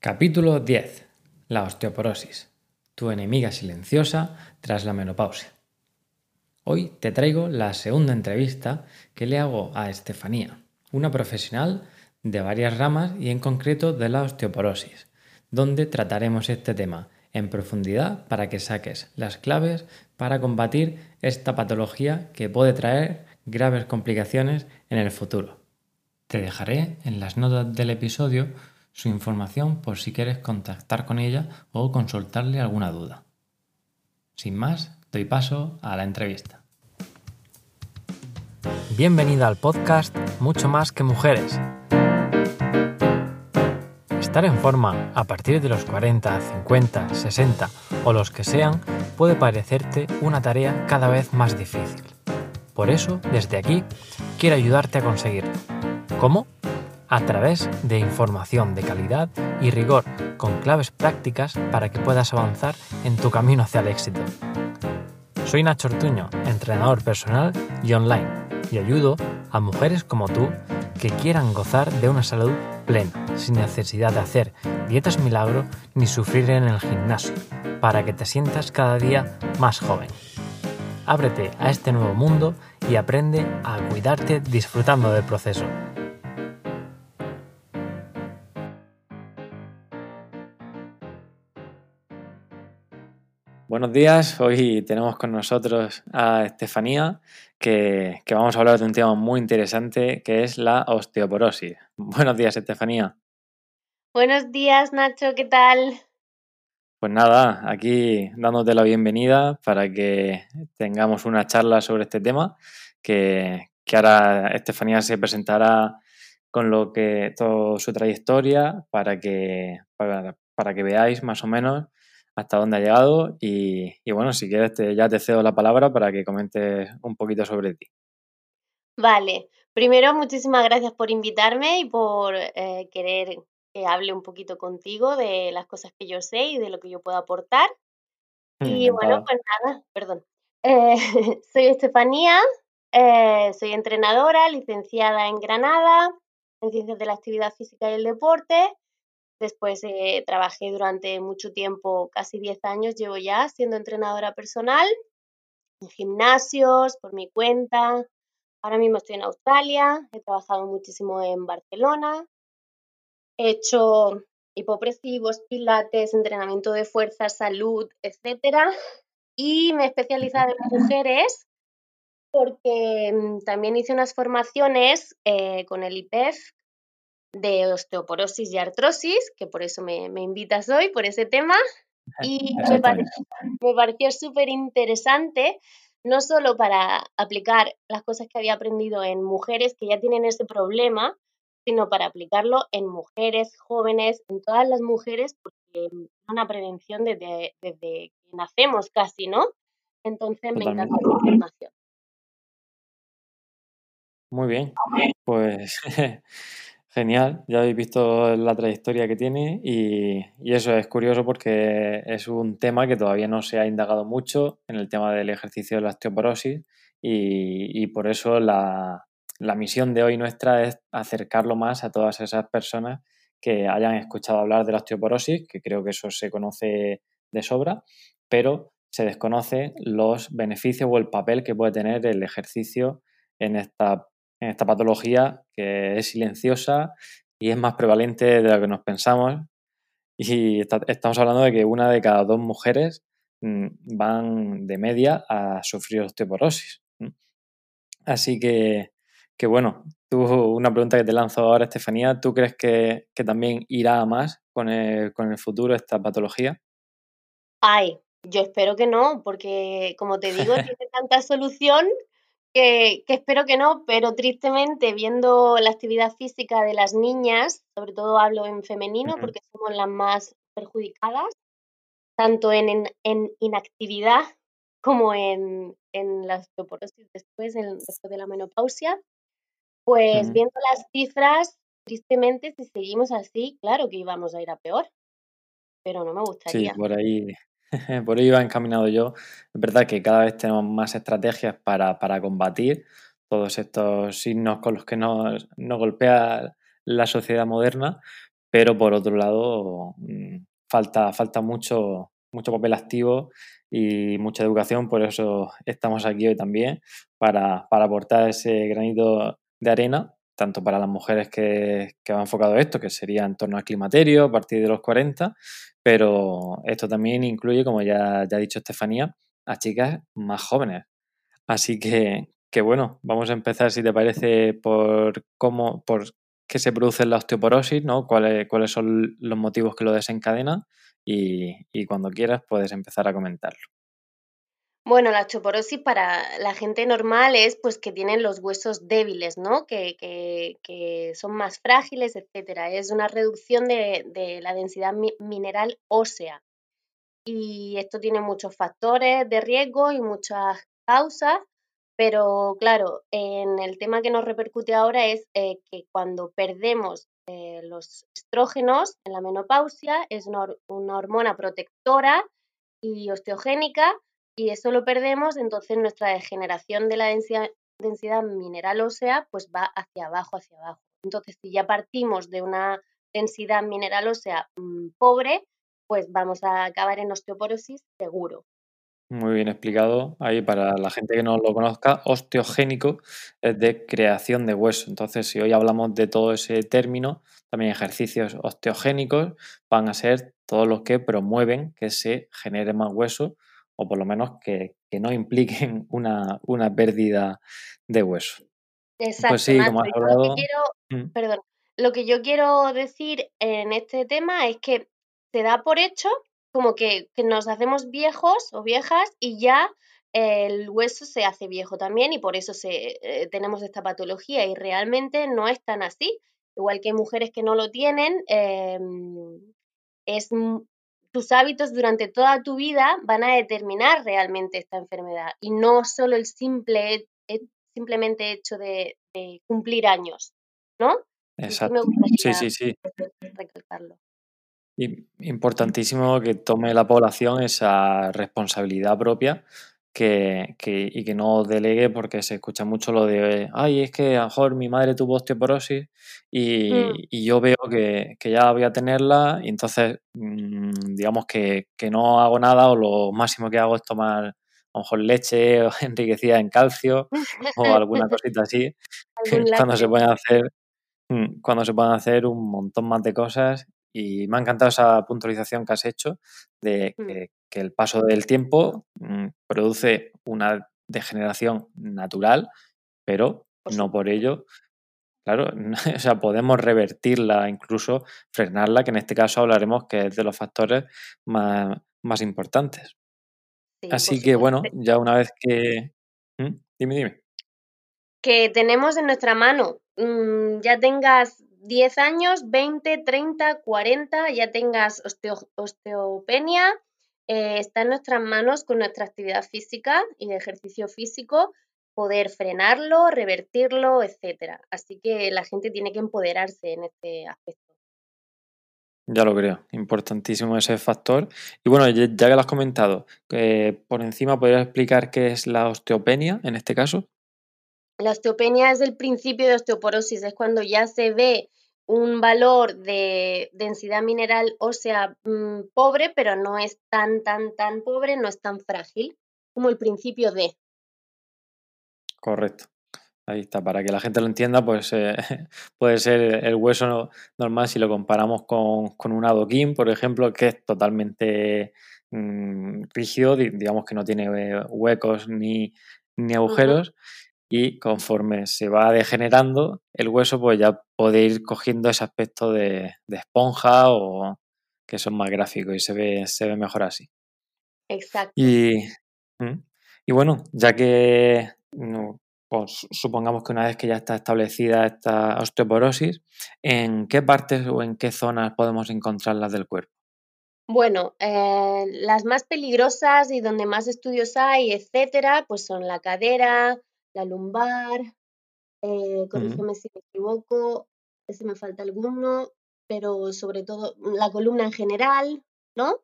Capítulo 10. La osteoporosis. Tu enemiga silenciosa tras la menopausia. Hoy te traigo la segunda entrevista que le hago a Estefanía, una profesional de varias ramas y en concreto de la osteoporosis, donde trataremos este tema en profundidad para que saques las claves para combatir esta patología que puede traer graves complicaciones en el futuro. Te dejaré en las notas del episodio su información por si quieres contactar con ella o consultarle alguna duda. Sin más, doy paso a la entrevista. Bienvenida al podcast Mucho más que mujeres. Estar en forma a partir de los 40, 50, 60 o los que sean puede parecerte una tarea cada vez más difícil. Por eso, desde aquí, quiero ayudarte a conseguirlo. ¿Cómo? A través de información de calidad y rigor con claves prácticas para que puedas avanzar en tu camino hacia el éxito. Soy Nacho Ortuño, entrenador personal y online, y ayudo a mujeres como tú que quieran gozar de una salud plena, sin necesidad de hacer dietas milagro ni sufrir en el gimnasio, para que te sientas cada día más joven. Ábrete a este nuevo mundo y aprende a cuidarte disfrutando del proceso. Buenos días, hoy tenemos con nosotros a Estefanía, que, vamos a hablar de un tema muy interesante que es la osteoporosis. Buenos días, Estefanía. Buenos días, Nacho, ¿qué tal? Pues nada, aquí dándote la bienvenida para que tengamos una charla sobre este tema, que, ahora Estefanía se presentará con lo que toda su trayectoria para que, para que veáis más o menos hasta dónde ha llegado y, bueno, si quieres ya te cedo la palabra para que comentes un poquito sobre ti. Vale, primero muchísimas gracias por invitarme y por eh, querer que hable un poquito contigo de las cosas que yo sé y de lo que yo puedo aportar. Y bueno, pues nada, perdón. Eh, soy Estefanía, eh, soy entrenadora, licenciada en Granada en Ciencias de la Actividad Física y el Deporte Después eh, trabajé durante mucho tiempo, casi 10 años llevo ya siendo entrenadora personal en gimnasios, por mi cuenta. Ahora mismo estoy en Australia, he trabajado muchísimo en Barcelona. He hecho hipopresivos, pilates, entrenamiento de fuerza, salud, etc. Y me he especializado en mujeres porque mm, también hice unas formaciones eh, con el IPEF, de osteoporosis y artrosis, que por eso me, invitas hoy, por ese tema. Y me, pareció, súper interesante, no solo para aplicar las cosas que había aprendido en mujeres que ya tienen ese problema, sino para aplicarlo en mujeres jóvenes, en todas las mujeres, porque es una prevención desde, desde que nacemos casi, ¿no? Entonces me encanta la información. Muy bien, pues Genial, ya habéis visto la trayectoria que tiene y, eso es curioso porque es un tema que todavía no se ha indagado mucho en el tema del ejercicio de la osteoporosis y, por eso la, misión de hoy nuestra es acercarlo más a todas esas personas que hayan escuchado hablar de la osteoporosis, que creo que eso se conoce de sobra, pero se desconoce los beneficios o el papel que puede tener el ejercicio en esta en esta patología que es silenciosa y es más prevalente de lo que nos pensamos. Y estamos hablando de que una de cada dos mujeres mm, van de media a sufrir osteoporosis. Así que, que bueno, tú, una pregunta que te lanzo ahora, Estefanía, ¿tú crees que, también irá a más con el, con el futuro esta patología? Ay, yo espero que no, porque como te digo, tiene tanta solución que, espero que no, pero tristemente viendo la actividad física de las niñas, sobre todo hablo en femenino porque somos las más perjudicadas, tanto en, en, inactividad como en, en la osteoporosis después, en, después de la menopausia, pues viendo las cifras, tristemente si seguimos así, claro que íbamos a ir a peor, pero no me gustaría. Sí, por ahí Por ello iba encaminado yo. Es verdad que cada vez tenemos más estrategias para, combatir todos estos signos con los que nos, golpea la sociedad moderna, pero por otro lado mm, falta, falta mucho, mucho papel activo y mucha educación, por eso estamos aquí hoy también, para, aportar ese granito de arena, tanto para las mujeres que, que enfocado esto, que sería en torno al climaterio a partir de los 40, pero esto también incluye, como ya, ha dicho Estefanía, a chicas más jóvenes. Así que, que bueno, vamos a empezar, si te parece, por cómo, por qué se produce la osteoporosis, ¿no? ¿Cuáles, cuáles son los motivos que lo desencadenan y cuando quieras puedes empezar a comentarlo. Bueno, la osteoporosis para la gente normal es pues que tienen los huesos débiles, ¿no? Que, que, que son más frágiles, etcétera. Es una reducción de, de la densidad mineral ósea y esto tiene muchos factores de riesgo y muchas causas, pero claro, en el tema que nos repercute ahora es eh, que cuando perdemos eh, los estrógenos en la menopausia, es una, hormona protectora y osteogénica, y eso lo perdemos, entonces nuestra degeneración de la densidad, mineral ósea pues va hacia abajo, hacia abajo. Entonces, si ya partimos de una densidad mineral ósea mm, pobre, pues vamos a acabar en osteoporosis seguro. Muy bien explicado. Ahí para la gente que no lo conozca, osteogénico es de creación de hueso. Entonces, si hoy hablamos de todo ese término, también ejercicios osteogénicos van a ser todos los que promueven que se genere más hueso o por lo menos que, no impliquen una, una, pérdida de hueso. Exacto. Pues sí, como has hablado... Mm. Perdón. Lo que yo quiero decir en este tema es que se da por hecho como que, nos hacemos viejos o viejas y ya el hueso se hace viejo también y por eso se, eh, tenemos esta patología y realmente no es tan así. Igual que hay mujeres que no lo tienen, em, es, tus hábitos durante toda tu vida van a determinar realmente esta enfermedad y no solo el simple, simplemente hecho de, cumplir años, ¿no? Exacto. Sí, sí, sí. Recalcarlo importantísimo que tome la población esa responsabilidad propia que, y que no delegue porque se escucha mucho lo de, ay, es que a lo mejor mi madre tuvo osteoporosis y, mm. y yo veo que, que, ya voy a tenerla y entonces mm, digamos que, que, no hago nada o lo máximo que hago es tomar a lo mejor leche enriquecida en calcio o alguna cosita así, cuando se pueden hacer mm, cuando se pueden hacer un montón más de cosas y me ha encantado esa puntualización que has hecho de mm. que, el paso del tiempo mm, produce una degeneración natural, pero no por ello, claro, o sea, podemos revertirla, incluso frenarla, que en este caso hablaremos que es de los factores más, más importantes. Así que bueno, ya una vez que... ¿Mm? Dime, dime. Que tenemos en nuestra mano, ya tengas 10 años, 20, 30, 40, ya tengas osteopenia, eh, está en nuestras manos con nuestra actividad física y ejercicio físico poder frenarlo, revertirlo, etcétera. Así que la gente tiene que empoderarse en este aspecto. Ya lo creo, importantísimo ese factor. Y bueno, ya que lo has comentado, eh, por encima, ¿podrías explicar qué es la osteopenia en este caso? La osteopenia es el principio de osteoporosis, es cuando ya se ve un valor de densidad mineral ósea mm, pobre, pero no es tan, tan, tan pobre, no es tan frágil como el principio de. Correcto. Ahí está, para que la gente lo entienda, pues eh, puede ser el hueso normal si lo comparamos con, un adoquín, por ejemplo, que es totalmente mm, rígido, digamos que no tiene eh, huecos ni, agujeros y conforme se va degenerando el hueso, pues ya puede ir cogiendo ese aspecto de, esponja o que son más gráficos y se ve, se ve mejor así. Exacto. Y, mm, y bueno, ya que pues, supongamos que una vez que ya está establecida esta osteoporosis, ¿en qué partes o en qué zonas podemos encontrarlas del cuerpo? Bueno, eh, las más peligrosas y donde más estudios hay, etcétera, pues son la cadera, la lumbar, eh, corrígeme si me equivoco, si me falta alguno, pero sobre todo la columna en general, ¿no?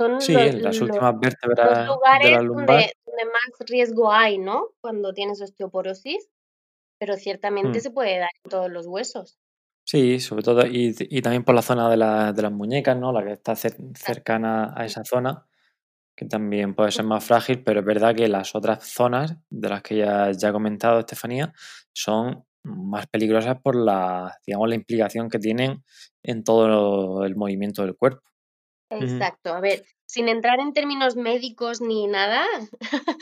Son sí, los, las últimas vértebras lugares de la lumbar. Donde, donde, más riesgo hay, ¿no? Cuando tienes osteoporosis, pero ciertamente mm. se puede dar en todos los huesos. Sí, sobre todo, y, y también por la zona de, la, de, las muñecas, ¿no? La que está cercana a esa zona, que también puede ser más frágil, pero es verdad que las otras zonas de las que ya, ya he comentado, Estefanía, son más peligrosas por la, digamos, la implicación que tienen en todo el movimiento del cuerpo. Exacto, a ver, sin entrar en términos médicos ni nada,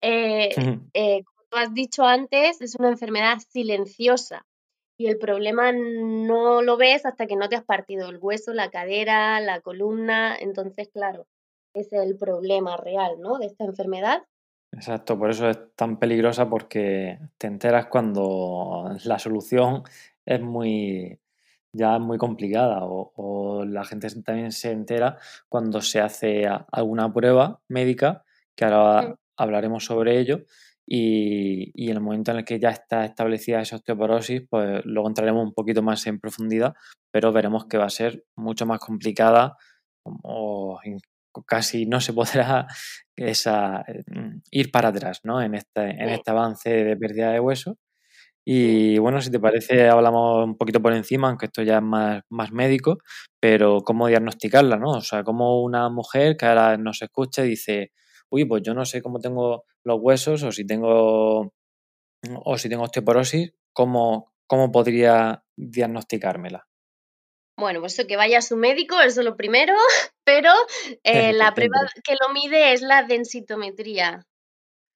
eh, eh, como tú has dicho antes, es una enfermedad silenciosa y el problema no lo ves hasta que no te has partido el hueso, la cadera, la columna, entonces, claro, es el problema real, ¿no? De esta enfermedad. Exacto, por eso es tan peligrosa porque te enteras cuando la solución es muy ya muy complicada o, la gente también se entera cuando se hace alguna prueba médica, que ahora hablaremos sobre ello, y, en el momento en el que ya está establecida esa osteoporosis, pues luego entraremos un poquito más en profundidad, pero veremos que va a ser mucho más complicada o casi no se podrá esa, mm, ir para atrás ¿no? en, este, en este avance de pérdida de hueso. Y bueno, si te parece, hablamos un poquito por encima, aunque esto ya es más, más médico, pero cómo diagnosticarla, ¿no? O sea, como una mujer que ahora nos escucha y dice, uy, pues yo no sé cómo tengo los huesos o si tengo, o si tengo osteoporosis, ¿cómo, cómo podría diagnosticármela? Bueno, pues eso, que vaya a su médico, eso es lo primero, pero eh, la prueba que lo mide es la densitometría.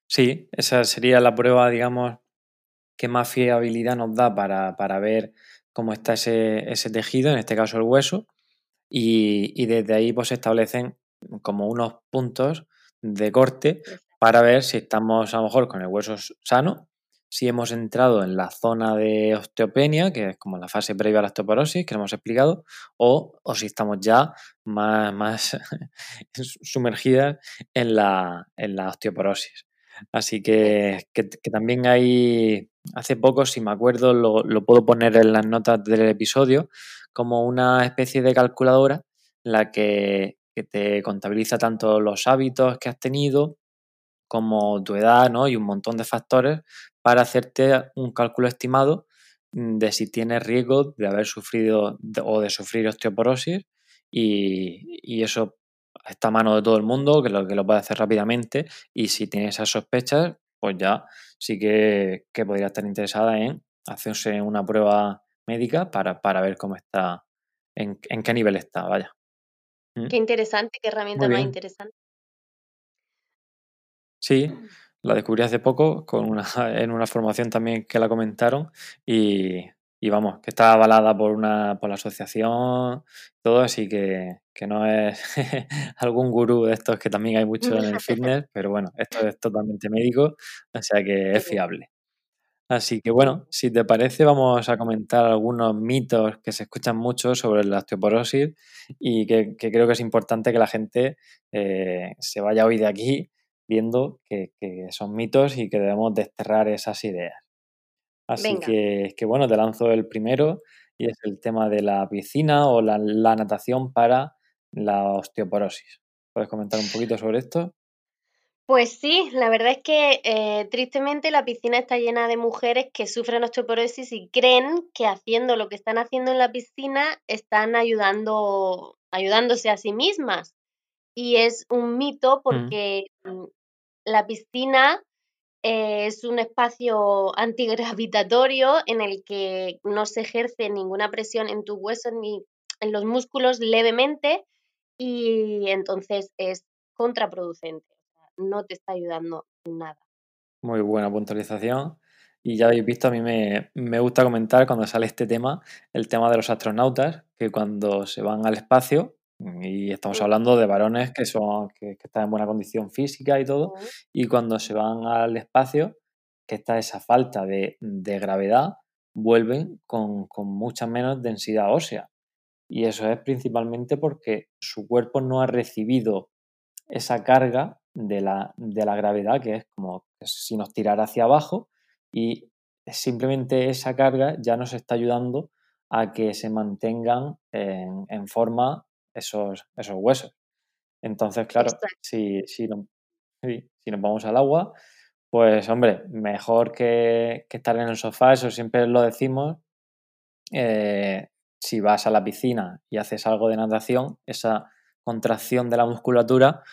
Sí, esa sería la prueba, digamos, que más fiabilidad nos da para, para ver cómo está ese, ese, tejido, en este caso el hueso, y, y desde ahí pues se establecen como unos puntos de corte para ver si estamos a lo mejor con el hueso sano, si hemos entrado en la zona de osteopenia, que es como la fase previa a la osteoporosis, que hemos explicado, o, o si estamos ya más, más sumergidas en la, en la osteoporosis. Así que, que, también hay, hace poco, si me acuerdo, lo, lo, puedo poner en las notas del episodio, como una especie de calculadora en la que que te contabiliza tanto los hábitos que has tenido como tu edad ¿no? y un montón de factores para hacerte un cálculo estimado de si tienes riesgo de haber sufrido o de sufrir osteoporosis y, eso está a mano de todo el mundo, que lo, que lo puede hacer rápidamente. Y si tienes esas sospechas, pues ya sí que, podría estar interesada en hacerse una prueba médica para, para ver cómo está, en, en qué nivel está, vaya. Qué interesante, qué herramienta más interesante. Sí, la descubrí hace poco con una, en una formación también que la comentaron y, y vamos, que está avalada por una por la asociación, todo, así que, que no es algún gurú de estos que también hay mucho en el fitness, pero bueno, esto es totalmente médico, o sea que es fiable. Así que bueno, si te parece, vamos a comentar algunos mitos que se escuchan mucho sobre la osteoporosis y que, creo que es importante que la gente eh, se vaya hoy de aquí viendo que, son mitos y que debemos desterrar esas ideas. Así que, que, bueno, te lanzo el primero y es el tema de la piscina o la natación para la osteoporosis. ¿Puedes comentar un poquito sobre esto? Pues sí, la verdad es que eh, tristemente la piscina está llena de mujeres que sufren osteoporosis y creen que haciendo lo que están haciendo en la piscina están ayudando, ayudándose a sí mismas. Y es un mito mm. porque mm, la piscina eh, es un espacio antigravitatorio en el que no se ejerce ninguna presión en tus huesos ni en los músculos levemente y entonces es contraproducente no te está ayudando nada. Muy buena puntualización. Y ya habéis visto, a mí me, gusta comentar cuando sale este tema, el tema de los astronautas, que cuando se van al espacio, y estamos hablando de varones que, son, que, están en buena condición física y todo, y cuando se van al espacio, que está esa falta de, gravedad, vuelven con, con mucha menos densidad ósea. Y eso es principalmente porque su cuerpo no ha recibido esa carga de la, de la gravedad, que es como si nos tirara hacia abajo y simplemente esa carga ya nos está ayudando a que se mantengan en, forma esos, esos huesos. Entonces, claro, si, si, si, nos vamos al agua, pues hombre, mejor que, que, estar en el sofá, eso siempre lo decimos, eh, si vas a la piscina y haces algo de natación, esa contracción de la musculatura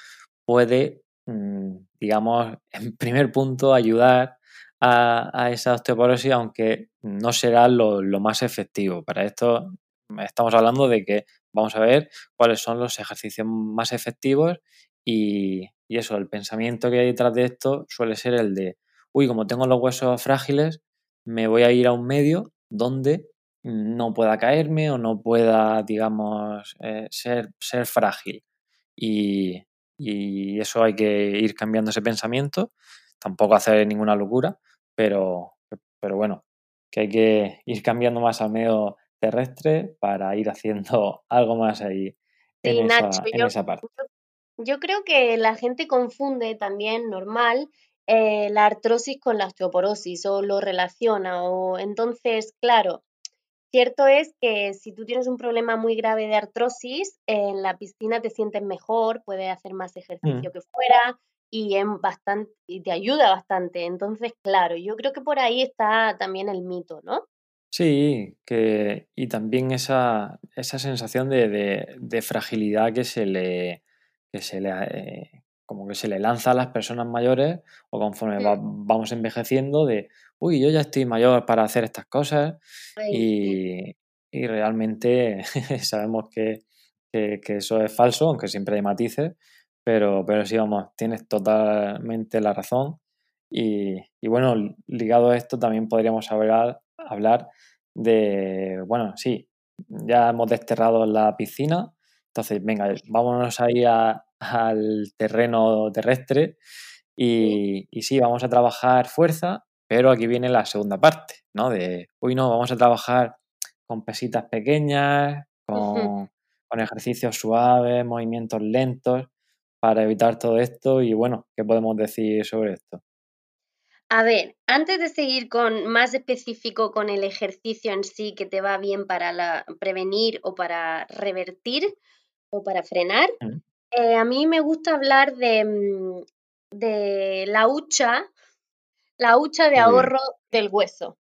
puede, mm, digamos, en primer punto ayudar a, esa osteoporosis, aunque no será lo, más efectivo. Para esto estamos hablando de que vamos a ver cuáles son los ejercicios más efectivos y, y eso, el pensamiento que hay detrás de esto suele ser el de, uy, como tengo los huesos frágiles, me voy a ir a un medio donde no pueda caerme o no pueda, digamos, eh, ser, ser frágil. Y, eso hay que ir cambiando ese pensamiento, tampoco hacer ninguna locura, pero, pero bueno, que hay que ir cambiando más al medio terrestre para ir haciendo algo más ahí en, esa, parte. Yo creo que la gente confunde también normal eh, la artrosis con la osteoporosis o lo relaciona o entonces, claro, Cierto es que si tú tienes un problema muy grave de artrosis, en la piscina te sientes mejor, puedes hacer más mm. ejercicio que fuera y, en bastante, y te ayuda bastante. Entonces, claro, yo creo que por ahí está también el mito, ¿no? Sí, que, y también esa, esa sensación de, de, fragilidad que se le, que se le, eh, como que se le lanza a las personas mayores o conforme mm. vamos envejeciendo de, uy, yo ya estoy mayor para hacer estas cosas y, realmente sabemos que, eso es falso, aunque siempre hay matices, pero, pero sí, vamos, tienes totalmente la razón. Y, bueno, ligado a esto también podríamos hablar, hablar de, bueno, sí, ya hemos desterrado la piscina, entonces, venga, vámonos ahí al terreno terrestre y, y, sí, vamos a trabajar fuerza, pero aquí viene la segunda parte, ¿no? De, uy, no, vamos a trabajar con pesitas pequeñas, con, ejercicios suaves, movimientos lentos, para evitar todo esto. Y bueno, ¿qué podemos decir sobre esto? A ver, antes de seguir con más específico con el ejercicio en sí que te va bien para la, prevenir o para revertir o para frenar, eh, a mí me gusta hablar de, mm, de la hucha la hucha de ahorro del hueso.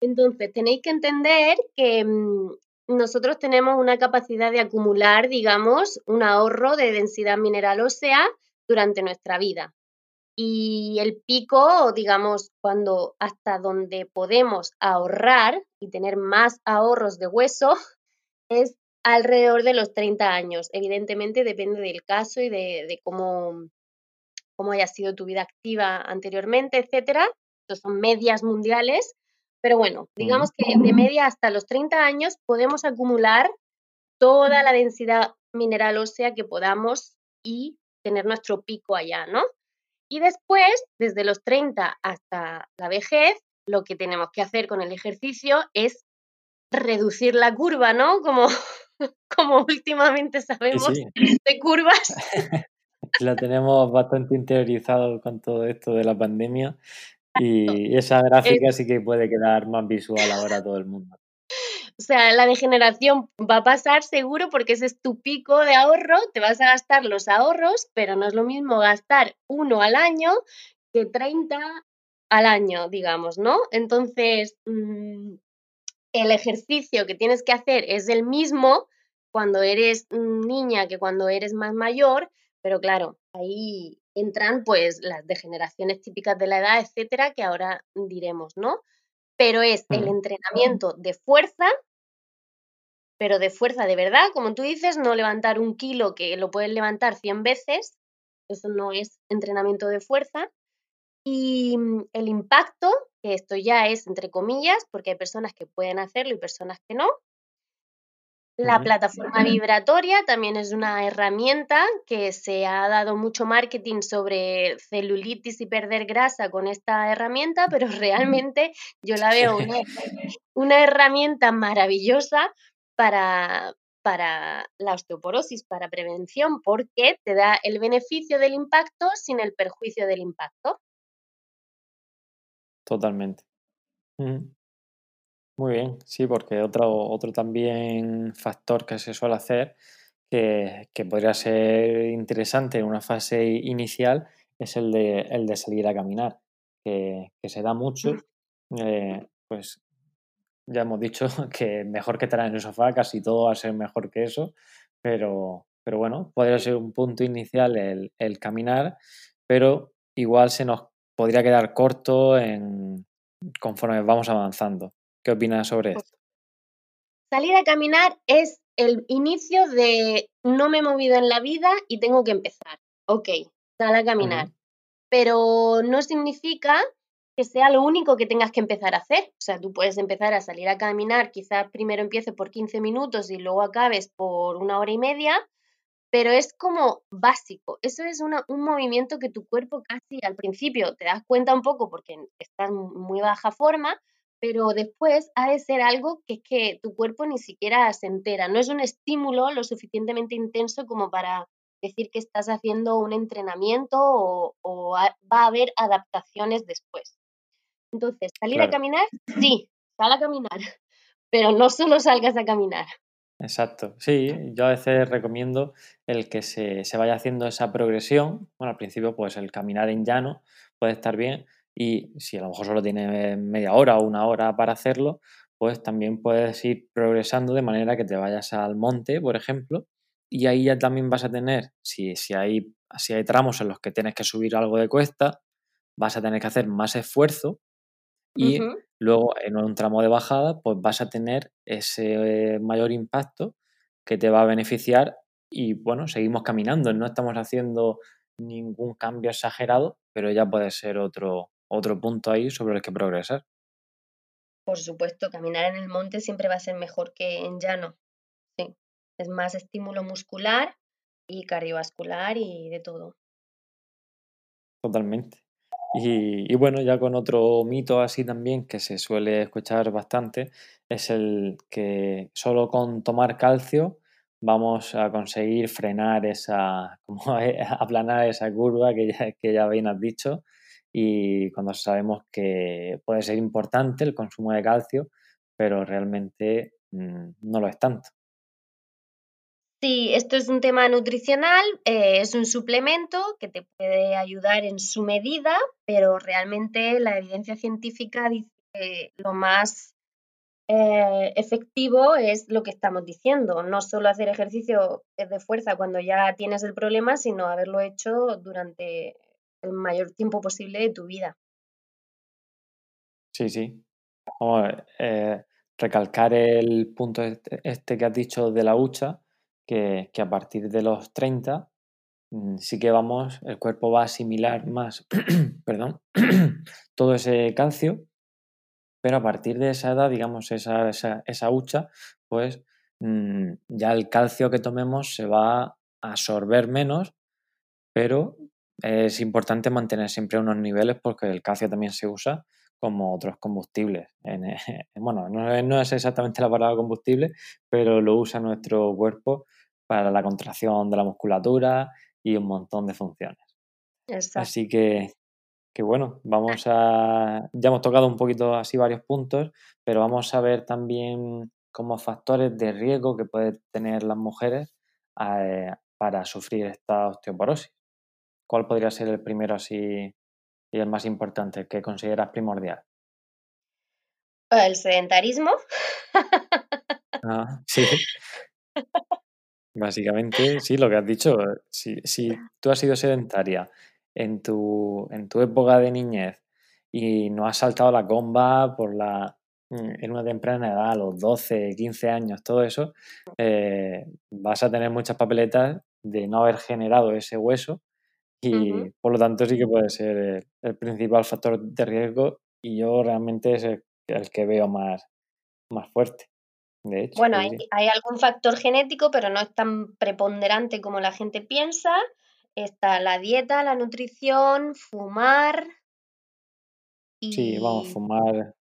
Entonces, tenéis que entender que mm, nosotros tenemos una capacidad de acumular, digamos, un ahorro de densidad mineral ósea durante nuestra vida. Y el pico, digamos, cuando hasta donde podemos ahorrar y tener más ahorros de hueso, es alrededor de los 30 años. Evidentemente depende del caso y de, de cómo, cómo haya sido tu vida activa anteriormente, etcétera. Estos son medias mundiales, pero bueno, digamos que de media hasta los 30 años podemos acumular toda la densidad mineral ósea que podamos y tener nuestro pico allá, ¿no? Y después, desde los 30 hasta la vejez, lo que tenemos que hacer con el ejercicio es reducir la curva, ¿no? Como, como últimamente sabemos de curvas. la tenemos bastante interiorizado con todo esto de la pandemia y esa gráfica sí que puede quedar más visual ahora a todo el mundo. O sea, la degeneración va a pasar seguro porque ese es tu pico de ahorro, te vas a gastar los ahorros, pero no es lo mismo gastar uno al año que 30 al año, digamos, ¿no? Entonces, mm, el ejercicio que tienes que hacer es el mismo cuando eres niña que cuando eres más mayor, pero claro, ahí entran pues las degeneraciones típicas de la edad, etcétera, que ahora diremos, ¿no? Pero es el entrenamiento de fuerza, pero de fuerza de verdad, como tú dices, no levantar un kilo que lo puedes levantar 100 veces, eso no es entrenamiento de fuerza. Y mm, el impacto, que esto ya es entre comillas, porque hay personas que pueden hacerlo y personas que no, la plataforma vibratoria también es una herramienta que se ha dado mucho marketing sobre celulitis y perder grasa con esta herramienta, pero realmente yo la veo una, herramienta maravillosa para, para la osteoporosis, para prevención, porque te da el beneficio del impacto sin el perjuicio del impacto. Totalmente. Muy bien, sí, porque otro, otro también factor que se suele hacer que, podría ser interesante en una fase inicial es el de, el de salir a caminar, que, se da mucho, eh, pues ya hemos dicho que mejor que estar en el sofá, casi todo va a ser mejor que eso, pero, pero bueno, podría ser un punto inicial el, el caminar, pero igual se nos podría quedar corto en, conforme vamos avanzando. ¿Qué opinas sobre Pues esto? Salir a caminar es el inicio de no me he movido en la vida y tengo que empezar. Ok, sal a caminar. Pero no significa que sea lo único que tengas que empezar a hacer. O sea, tú puedes empezar a salir a caminar, quizás primero empieces por 15 minutos y luego acabes por una hora y media, pero es como básico. Eso es una- un movimiento que tu cuerpo casi al principio te das cuenta un poco porque estás en muy baja forma, pero después ha de ser algo que es que tu cuerpo ni siquiera se entera. No es un estímulo lo suficientemente intenso como para decir que estás haciendo un entrenamiento o, o a- va a haber adaptaciones después. Entonces, salir a caminar, sí, sal a caminar, pero no solo salgas a caminar. Exacto. Sí, yo a veces recomiendo el que se, se vaya haciendo esa progresión. Bueno, al principio, pues el caminar en llano puede estar bien y si a lo mejor solo tiene media hora o una hora para hacerlo, pues también puedes ir progresando de manera que te vayas al monte, por ejemplo, y ahí ya también vas a tener, si, si hay, si hay tramos en los que tienes que subir algo de cuesta, vas a tener que hacer más esfuerzo y luego en un tramo de bajada, pues vas a tener ese mayor impacto que te va a beneficiar y bueno, seguimos caminando, no estamos haciendo ningún cambio exagerado, pero ya puede ser otro, otro punto ahí sobre el que progresar. Por supuesto, caminar en el monte siempre va a ser mejor que en llano. Sí, es más estímulo muscular y cardiovascular y de todo. Totalmente. Y, y bueno, ya con otro mito así también que se suele escuchar bastante, es el que solo con tomar calcio vamos a conseguir frenar esa, como aplanar esa curva que ya, que ya bien has dicho. Y cuando sabemos que puede ser importante el consumo de calcio, pero realmente mm, no lo es tanto. Sí, esto es un tema nutricional, eh, es un suplemento que te puede ayudar en su medida, pero realmente la evidencia científica dice que lo más eh, efectivo es lo que estamos diciendo, no solo hacer ejercicio de fuerza cuando ya tienes el problema, sino haberlo hecho durante el mayor tiempo posible de tu vida. Sí, sí. Eh, recalcar el punto este, este que has dicho de la hucha, que, que a partir de los 30 mm, sí que vamos, el cuerpo va a asimilar más, perdón, todo ese calcio, pero a partir de esa edad, digamos, esa, esa, esa hucha, pues mm, ya el calcio que tomemos se va a absorber menos, pero es importante mantener siempre unos niveles porque el calcio también se usa como otros combustibles. En, bueno, no es, no es exactamente la palabra combustible, pero lo usa nuestro cuerpo para la contracción de la musculatura y un montón de funciones. Exacto. Así que, que bueno, vamos a. Ya hemos tocado un poquito así varios puntos, pero vamos a ver también como factores de riesgo que pueden tener las mujeres eh, para sufrir esta osteoporosis. ¿Cuál podría ser el primero así y el más importante, el que consideras primordial? El sedentarismo. Ah, sí, básicamente sí, lo que has dicho. eh, Si, si tú has sido sedentaria en tu, en tu época de niñez y no has saltado la comba por la, mm, en una temprana edad, a los 12, 15 años, todo eso, eh, vas a tener muchas papeletas de no haber generado ese hueso y por lo tanto sí que puede ser el, el principal factor de riesgo y yo realmente es el, el que veo más, más fuerte, de hecho, Bueno, hay, hay algún factor genético, pero no es tan preponderante como la gente piensa. Está la dieta, la nutrición, fumar Sí, vamos, y fumar.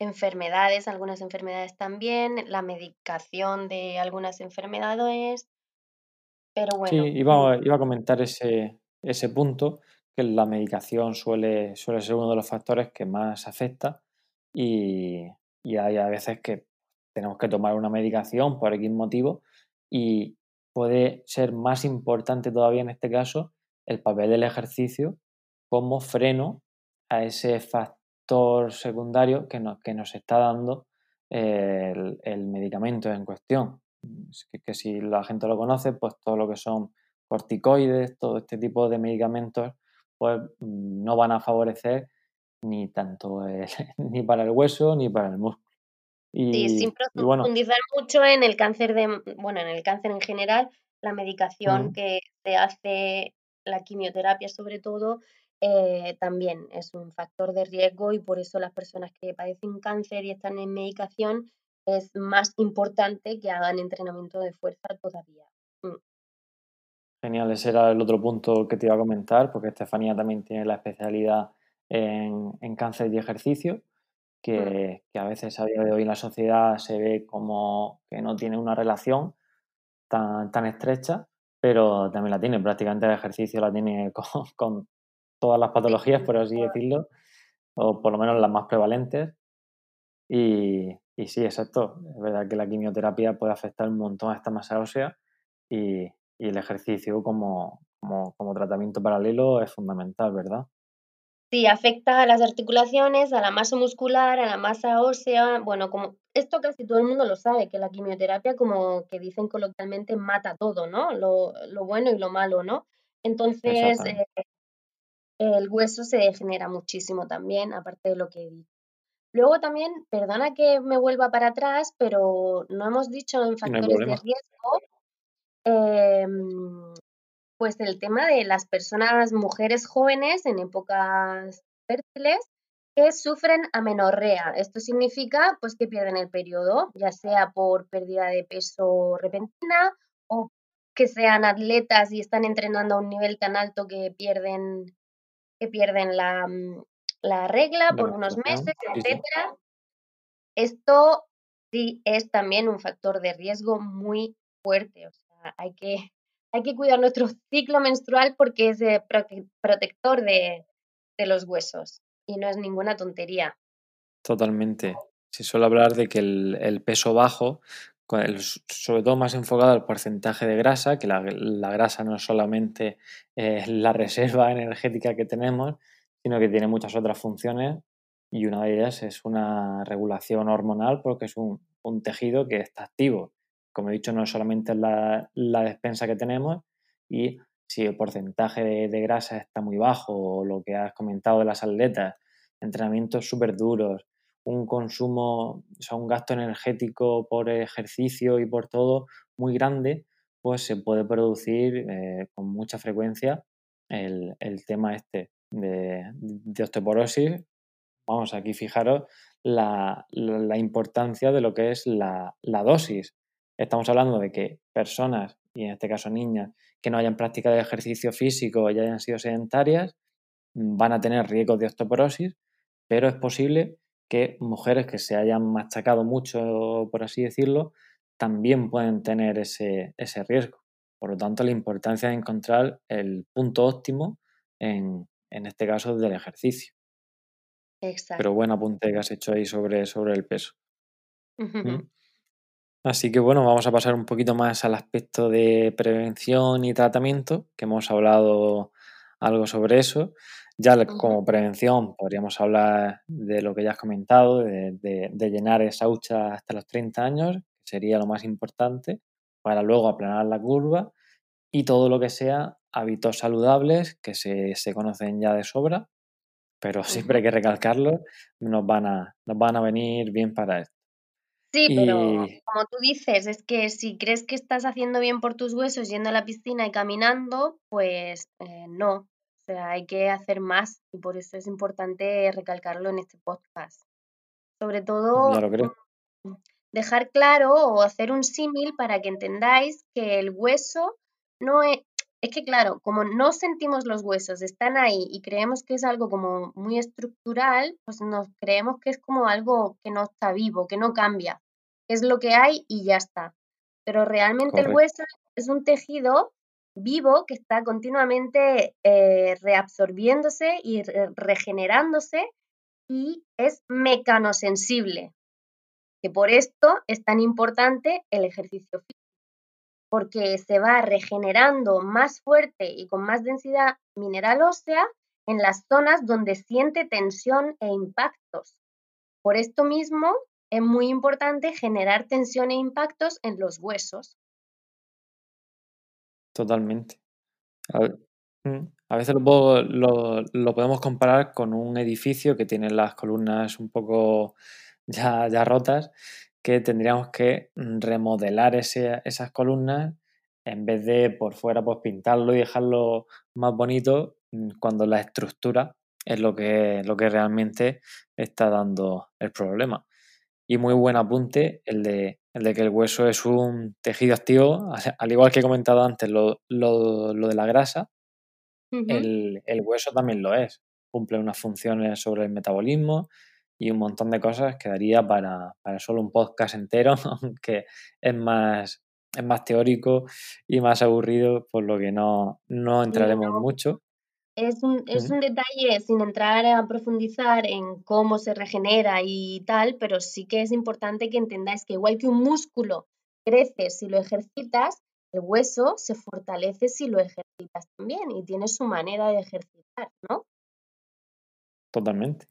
enfermedades, algunas enfermedades también, la medicación de algunas enfermedades, pero Sí, bueno, mm, iba, iba a comentar ese, ese punto, que la medicación suele, suele ser uno de los factores que más afecta y, y hay a veces que tenemos que tomar una medicación por X motivo y puede ser más importante todavía en este caso el papel del ejercicio como freno a ese factor efectos secundarios que nos, que nos está dando el, medicamento en cuestión. Que, si la gente lo conoce, pues todo lo que son corticoides, todo este tipo de medicamentos, pues no van a favorecer ni tanto ni para el hueso ni para el músculo. Y, sí, sin profundizar mucho en el cáncer de, bueno, en el cáncer en general, la medicación que se hace, la quimioterapia sobre todo, eh, también es un factor de riesgo y por eso las personas que padecen cáncer y están en medicación es más importante que hagan entrenamiento de fuerza todavía. Mm. Genial, ese era el otro punto que te iba a comentar, porque Estefanía también tiene la especialidad en, cáncer y ejercicio, mm. que, a veces a día de hoy en la sociedad se ve como que no tiene una relación tan, tan estrecha, pero también la tiene. Prácticamente el ejercicio la tiene con, todas las patologías, por así decirlo, o por lo menos las más prevalentes. Y, y sí, exacto. Es verdad que la quimioterapia puede afectar un montón a esta masa ósea y, y el ejercicio como, como, como, tratamiento paralelo es fundamental, ¿verdad? Sí, afecta a las articulaciones, a la masa muscular, a la masa ósea. Bueno, como esto casi todo el mundo lo sabe, que la quimioterapia, como que dicen coloquialmente, mata todo, ¿no? Lo, lo bueno y lo malo, ¿no? Entonces, eh, el hueso se degenera muchísimo también, aparte de lo que he dicho. Luego también, perdona que me vuelva para atrás, pero no hemos dicho en factores de riesgo, em, pues el tema de las personas, mujeres jóvenes en épocas fértiles que sufren amenorrea. Esto significa pues que pierden el periodo, ya sea por pérdida de peso repentina o que sean atletas y están entrenando a un nivel tan alto que pierden, que pierden la, mm, regla por unos meses, etcétera. Esto sí es también un factor de riesgo muy fuerte. O sea, hay que hay que cuidar nuestro ciclo menstrual porque es protector de, los huesos y no es ninguna tontería. Totalmente. Se suele hablar de que el, peso bajo, sobre todo más enfocado al porcentaje de grasa, que la, grasa no solamente es la reserva energética que tenemos, sino que tiene muchas otras funciones y una de ellas es una regulación hormonal porque es un tejido que está activo como he dicho, no solamente la, la despensa que tenemos y si el porcentaje de, grasa está muy bajo o lo que has comentado de las atletas, entrenamientos súper duros, un consumo, o sea, un gasto energético por ejercicio y por todo muy grande, pues se puede producir eh, con mucha frecuencia el, tema este de, de, osteoporosis. Vamos, aquí fijaros la, importancia de lo que es la, la dosis. Estamos hablando de que personas, y en este caso niñas, que no hayan practicado ejercicio físico y hayan sido sedentarias, van a tener riesgos de osteoporosis, pero es posible que mujeres que se hayan machacado mucho, por así decirlo, también pueden tener ese, riesgo. Por lo tanto, la importancia de encontrar el punto óptimo en, este caso del ejercicio. Exacto. Pero buen apunte que has hecho ahí sobre, sobre el peso. Así que bueno, vamos a pasar un poquito más al aspecto de prevención y tratamiento, que hemos hablado algo sobre eso. Ya como prevención podríamos hablar de lo que ya has comentado, de, llenar esa hucha hasta los 30 años, que sería lo más importante, para luego aplanar la curva y todo lo que sea hábitos saludables, que se, se conocen ya de sobra, pero siempre hay que recalcarlo, nos van a, nos van a venir bien para esto. Sí, pero como tú dices, es que si crees que estás haciendo bien por tus huesos yendo a la piscina y caminando, pues eh, no. O sea, hay que hacer más y por eso es importante recalcarlo en este podcast. Sobre todo, mm, dejar claro o hacer un símil para que entendáis que el hueso no es... Es que claro, como no sentimos los huesos, están ahí y creemos que es algo como muy estructural, pues nos creemos que es como algo que no está vivo, que no cambia es lo que hay y ya está. Pero realmente el hueso es un tejido vivo que está continuamente eh, reabsorbiéndose y regenerándose y es mecanosensible, que por esto es tan importante el ejercicio físico, porque se va regenerando más fuerte y con más densidad mineral ósea en las zonas donde siente tensión e impactos. Por esto mismo, es muy importante generar tensión e impactos en los huesos. Totalmente. Mm, a, veces lo, podemos comparar con un edificio que tiene las columnas un poco ya rotas, que tendríamos que remodelar esas columnas en vez de por fuera pues pintarlo y dejarlo más bonito mm, cuando la estructura es lo que, lo que realmente está dando el problema. Y muy buen apunte el de, el de que el hueso es un tejido activo, al igual que he comentado antes lo, de la grasa, el, hueso también lo es. Cumple unas funciones sobre el metabolismo y un montón de cosas que daría para, para solo un podcast entero, aunque es más, es más teórico y más aburrido, por lo que no, no entraremos mucho. Es un, es un detalle sin entrar a profundizar en cómo se regenera y tal, pero sí que es importante que entendáis que igual que un músculo crece si lo ejercitas, el hueso se fortalece si lo ejercitas también y tiene su manera de ejercitar, ¿no? Totalmente.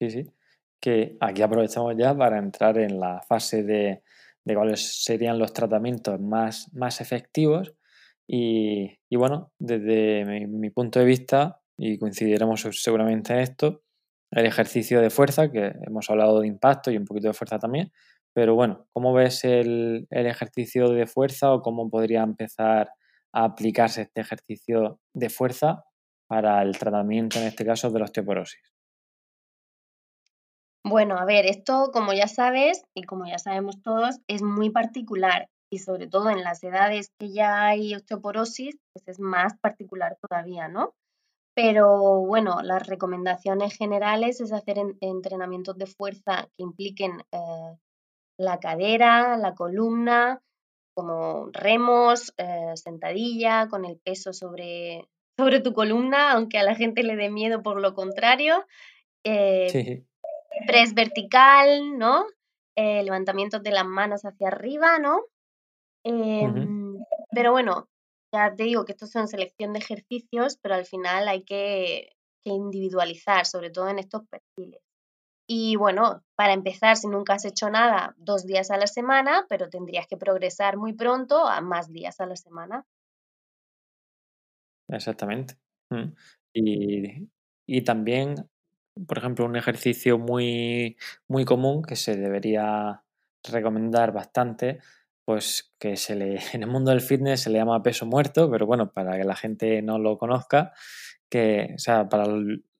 Sí, sí. Que aquí aprovechamos ya para entrar en la fase de, de cuáles serían los tratamientos más, más efectivos y, bueno, desde mi, punto de vista, y coincidiremos seguramente en esto, el ejercicio de fuerza, que hemos hablado de impacto y un poquito de fuerza también, pero bueno, ¿cómo ves el, el ejercicio de fuerza o cómo podría empezar a aplicarse este ejercicio de fuerza para el tratamiento, en este caso, de la osteoporosis? Bueno, a ver, esto, como ya sabes y como ya sabemos todos, es muy particular y sobre todo en las edades que ya hay osteoporosis, pues es más particular todavía, ¿no? Pero bueno, las recomendaciones generales es hacer entrenamientos de fuerza que impliquen eh, la cadera, la columna, como remos, eh, sentadilla, con el peso sobre, sobre tu columna, aunque a la gente le dé miedo por lo contrario. Eh, sí. Press vertical, ¿no? levantamientos de las manos hacia arriba, ¿no? Em, pero bueno, ya te digo que estos son selección de ejercicios, pero al final hay que, individualizar, sobre todo en estos perfiles. Y bueno, para empezar, si nunca has hecho nada, dos días a la semana, pero tendrías que progresar muy pronto a más días a la semana. Exactamente. Mm. Y, y, también, por ejemplo, un ejercicio muy, muy común que se debería recomendar bastante pues que se le, en el mundo del fitness se le llama peso muerto, pero bueno, para que la gente no lo conozca, que, o sea, para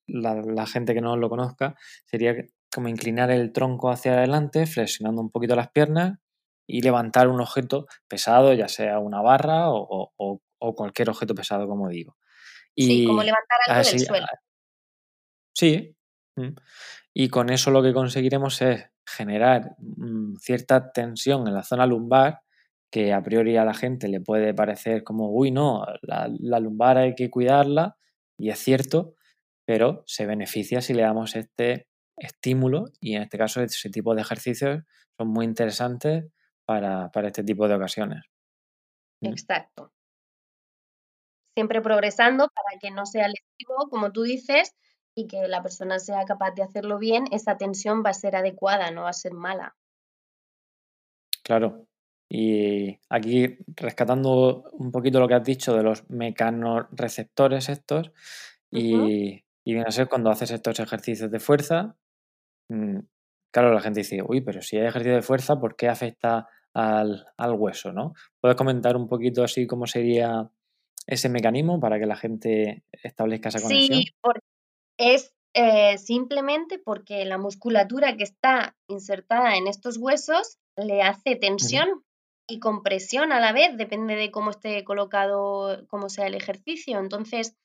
la, gente que no lo conozca, sería como inclinar el tronco hacia adelante, flexionando un poquito las piernas y levantar un objeto pesado, ya sea una barra o, cualquier objeto pesado, como digo. sí, como levantar algo del suelo. Sí. Y con eso lo que conseguiremos es generar mm, cierta tensión en la zona lumbar que a priori a la gente le puede parecer como, uy, no, la, lumbar hay que cuidarla, y es cierto, pero se beneficia si le damos este estímulo y en este caso ese tipo de ejercicios son muy interesantes para, este tipo de ocasiones. Exacto. Siempre progresando para que no sea lesivo, como tú dices, y que la persona sea capaz de hacerlo bien, esa tensión va a ser adecuada, no va a ser mala. Claro. Y aquí, rescatando un poquito lo que has dicho de los mecanorreceptores estos, y, viene a ser cuando haces estos ejercicios de fuerza, mm, claro, la gente dice, uy, pero si hay ejercicio de fuerza, ¿por qué afecta al, hueso? ¿no? ¿Puedes comentar un poquito así cómo sería ese mecanismo para que la gente establezca esa conexión? Sí, porque es eh, simplemente porque la musculatura que está insertada en estos huesos le hace tensión y compresión a la vez, depende de cómo esté colocado, cómo sea el ejercicio. Entonces,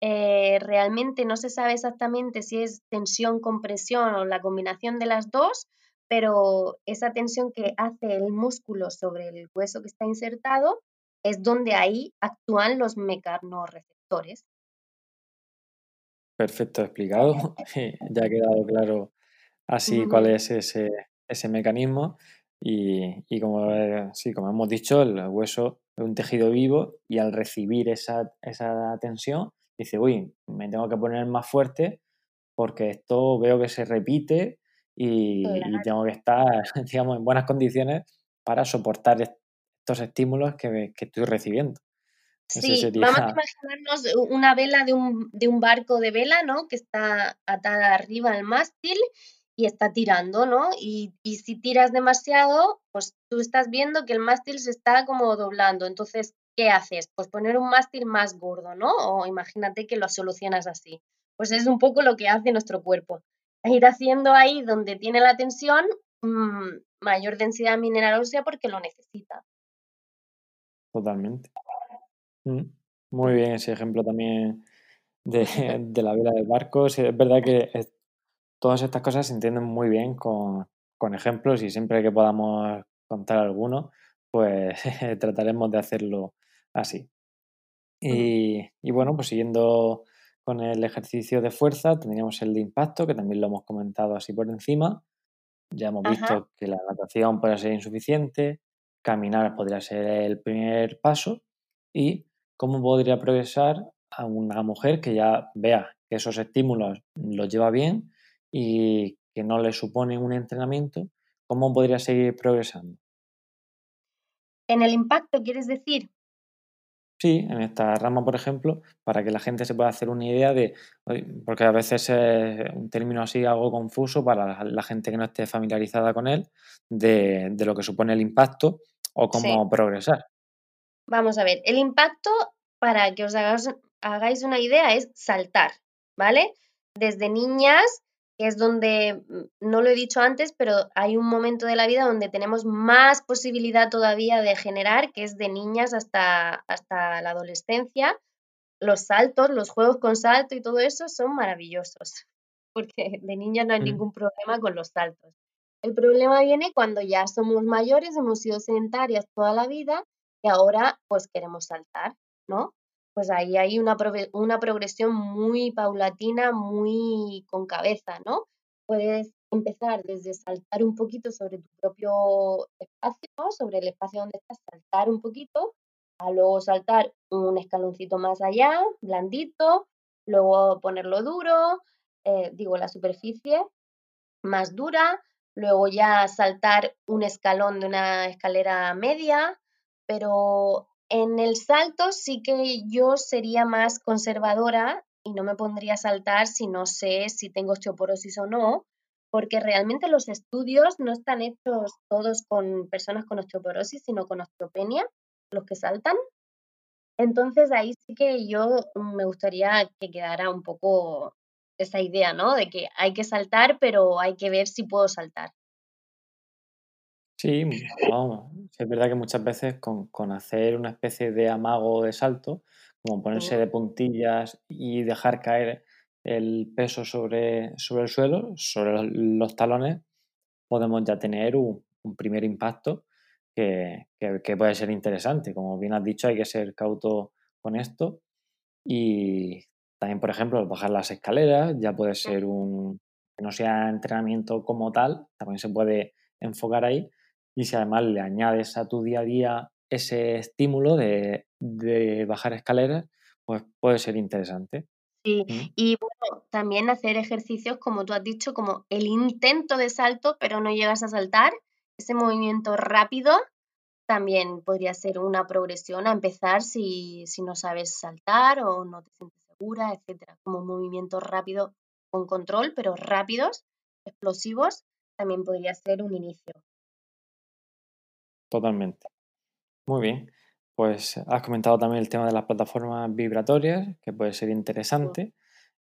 eh, realmente no se sabe exactamente si es tensión, compresión o la combinación de las dos, pero esa tensión que hace el músculo sobre el hueso que está insertado es donde ahí actúan los mecanorreceptores. Perfecto explicado. ya ha quedado claro así cuál es ese, ese mecanismo. Y, como, eh, sí, como hemos dicho, el hueso es un tejido vivo y al recibir esa, esa tensión dice, uy, me tengo que poner más fuerte porque esto veo que se repite y, tengo que estar, digamos, en buenas condiciones para soportar estos estímulos que, estoy recibiendo. Sí, vamos a imaginarnos una vela de un, de un, barco de vela, ¿no? Que está atada arriba al mástil y está tirando, ¿no? Y, y, si tiras demasiado, pues tú estás viendo que el mástil se está como doblando. Entonces, ¿qué haces? Pues poner un mástil más gordo, ¿no? O imagínate que lo solucionas así. Pues es un poco lo que hace nuestro cuerpo. Ir haciendo ahí donde tiene la tensión mm, mayor densidad mineral ósea porque lo necesita. Totalmente. Mm, muy bien ese ejemplo también de, la vela del barco. es verdad que todas estas cosas se entienden muy bien con, ejemplos y siempre que podamos contar alguno, pues trataremos de hacerlo así. Y, y, bueno, pues siguiendo con el ejercicio de fuerza tendríamos el de impacto, que también lo hemos comentado así por encima. Ya hemos visto que la natación puede ser insuficiente, caminar podría ser el primer paso y cómo podría progresar a una mujer que ya vea que esos estímulos los lleva bien y que no le supone un entrenamiento, ¿cómo podría seguir progresando? En el impacto, ¿quieres decir? Sí, en esta rama, por ejemplo, para que la gente se pueda hacer una idea de, porque a veces es un término así algo confuso para la gente que no esté familiarizada con él, de, lo que supone el impacto o cómo progresar. Vamos a ver, el impacto, para que os hagáis una idea, es saltar, ¿vale? Desde niñas que es donde, mm, no lo he dicho antes, pero hay un momento de la vida donde tenemos más posibilidad todavía de generar, que es de niñas hasta, hasta la adolescencia. Los saltos, los juegos con salto y todo eso son maravillosos, porque de niñas no hay mm. ningún problema con los saltos. El problema viene cuando ya somos mayores, hemos sido sedentarias toda la vida y ahora pues queremos saltar, ¿no? pues ahí hay una, una progresión muy paulatina, muy con cabeza, ¿no? Puedes empezar desde saltar un poquito sobre tu propio espacio, sobre el espacio donde estás, saltar un poquito, a luego saltar un escaloncito más allá, blandito, luego ponerlo duro, eh, digo la superficie más dura, luego ya saltar un escalón de una escalera media, pero en el salto sí que yo sería más conservadora y no me pondría a saltar si no sé si tengo osteoporosis o no, porque realmente los estudios no están hechos todos con personas con osteoporosis, sino con osteopenia, los que saltan. Entonces ahí sí que yo me gustaría que quedara un poco esa idea, ¿no? De que hay que saltar, pero hay que ver si puedo saltar. Sí, vamos, es verdad que muchas veces con, hacer una especie de amago de salto, como ponerse de puntillas y dejar caer el peso sobre, sobre el suelo, sobre los, talones, podemos ya tener un, primer impacto que, puede ser interesante. Como bien has dicho, hay que ser cauto con esto. Y también, por ejemplo, bajar las escaleras ya puede ser un, que no sea entrenamiento como tal, también se puede enfocar ahí y si además le añades a tu día a día ese estímulo de, bajar escaleras, pues puede ser interesante. Sí, mm. y bueno, también hacer ejercicios, como tú has dicho, como el intento de salto, pero no llegas a saltar, ese movimiento rápido también podría ser una progresión a empezar si, si no sabes saltar o no te sientes segura, etcétera. Como movimientos rápidos con control, pero rápidos, explosivos, también podría ser un inicio. Totalmente. Muy bien. Pues has comentado también el tema de las plataformas vibratorias, que puede ser interesante.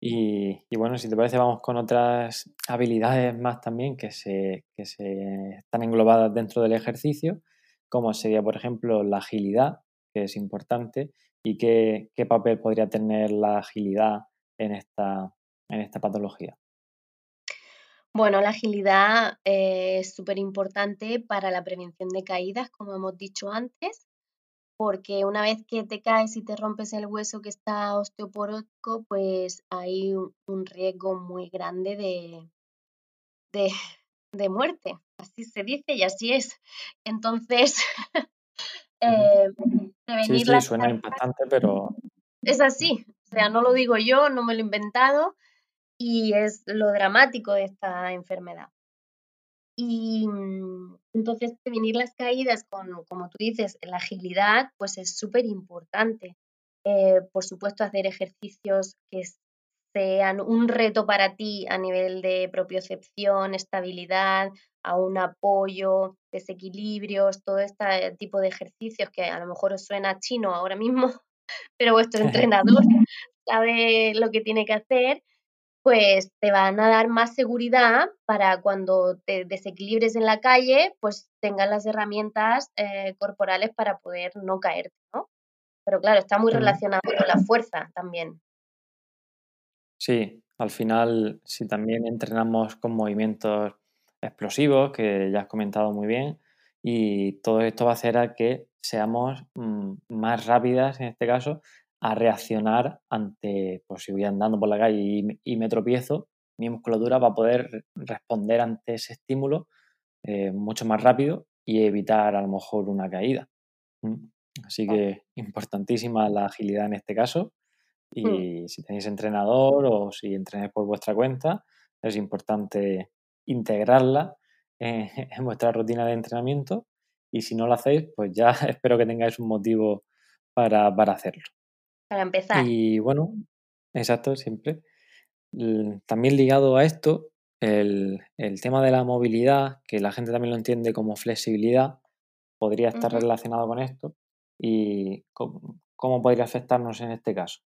Y, bueno, si te parece, vamos con otras habilidades más también que se, que se están englobadas dentro del ejercicio, como sería, por ejemplo, la agilidad, que es importante, y qué, qué papel podría tener la agilidad en esta, en esta patología. Bueno, la agilidad eh, es súper importante para la prevención de caídas, como hemos dicho antes, porque una vez que te caes y te rompes el hueso que está osteoporótico, pues hay un, riesgo muy grande de, de, muerte. Así se dice y así es. Entonces, eh, sí, sí, suena impactante, pero... Es así, O sea, no lo digo yo, no me lo he inventado y es lo dramático de esta enfermedad. Y mm, entonces prevenir las caídas con, como tú dices, la agilidad, pues es súper importante. Eh, por supuesto, hacer ejercicios que sean un reto para ti a nivel de propiocepción, estabilidad, a un apoyo, desequilibrios, todo este tipo de ejercicios que a lo mejor os suena chino ahora mismo, pero vuestro entrenador sabe lo que tiene que hacer, pues te van a dar más seguridad para cuando te desequilibres en la calle, pues tengas las herramientas eh, corporales para poder no caerte, ¿no? Pero claro, está muy relacionado con la fuerza también. Sí, al final, si también entrenamos con movimientos explosivos, que ya has comentado muy bien, y todo esto va a hacer a que seamos mm, más rápidas, en este caso, a reaccionar ante, pues si voy andando por la calle y, me tropiezo, mi musculatura va a poder responder ante ese estímulo eh, mucho más rápido y evitar a lo mejor una caída. Así que importantísima la agilidad en este caso Mm. Y si tenéis entrenador o si entrenáis por vuestra cuenta, es importante integrarla en, vuestra rutina de entrenamiento. Y si no lo hacéis, pues ya espero que tengáis un motivo para, hacerlo. Para empezar. Y bueno, exacto, siempre. También ligado a esto, el, tema de la movilidad, que la gente también lo entiende como flexibilidad, podría estar relacionado con esto. ¿Y cómo podría afectarnos en este caso?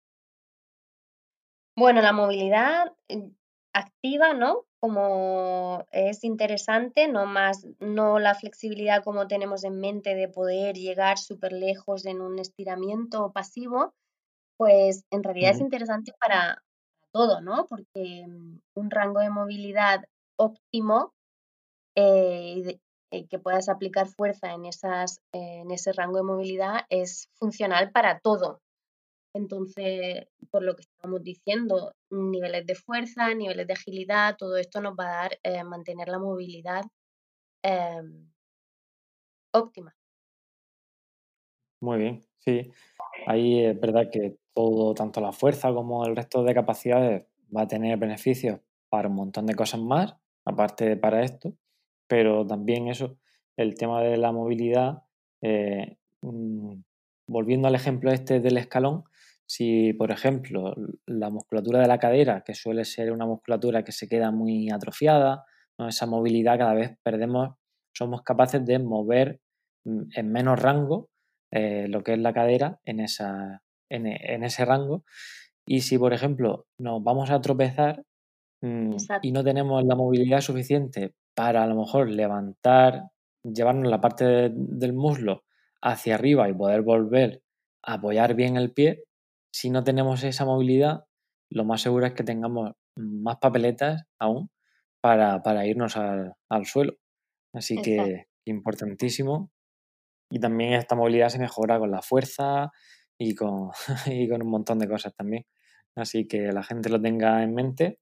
Bueno, la movilidad mm, activa, ¿no? Como es interesante, no más, no la flexibilidad como tenemos en mente de poder llegar súper lejos en un estiramiento pasivo, pues en realidad es interesante para todo, ¿no? Porque mm, un rango de movilidad óptimo eh, eh, que puedas aplicar fuerza en, esas, en ese rango de movilidad es funcional para todo, entonces, por lo que estamos diciendo, niveles de fuerza, niveles de agilidad, todo esto nos va a dar eh, mantener la movilidad em, óptima. Muy bien, sí. Ahí es verdad que todo, tanto la fuerza como el resto de capacidades, va a tener beneficios para un montón de cosas más, aparte de para esto, pero también eso, el tema de la movilidad, eh, mm, volviendo al ejemplo este del escalón, si, por ejemplo, la musculatura de la cadera, que suele ser una musculatura que se queda muy atrofiada, esa movilidad cada vez perdemos, somos capaces de mover mm, en menos rango eh, lo que es la cadera en, esa, en, ese rango. Y si, por ejemplo, nos vamos a tropezar mm, y no tenemos la movilidad suficiente para a lo mejor levantar, llevarnos la parte del muslo hacia arriba y poder volver a apoyar bien el pie, si no tenemos esa movilidad, lo más seguro es que tengamos más papeletas aún para, irnos al, suelo. Así que importantísimo. Y también esta movilidad se mejora con la fuerza y con, y con un montón de cosas también. Así que la gente lo tenga en mente,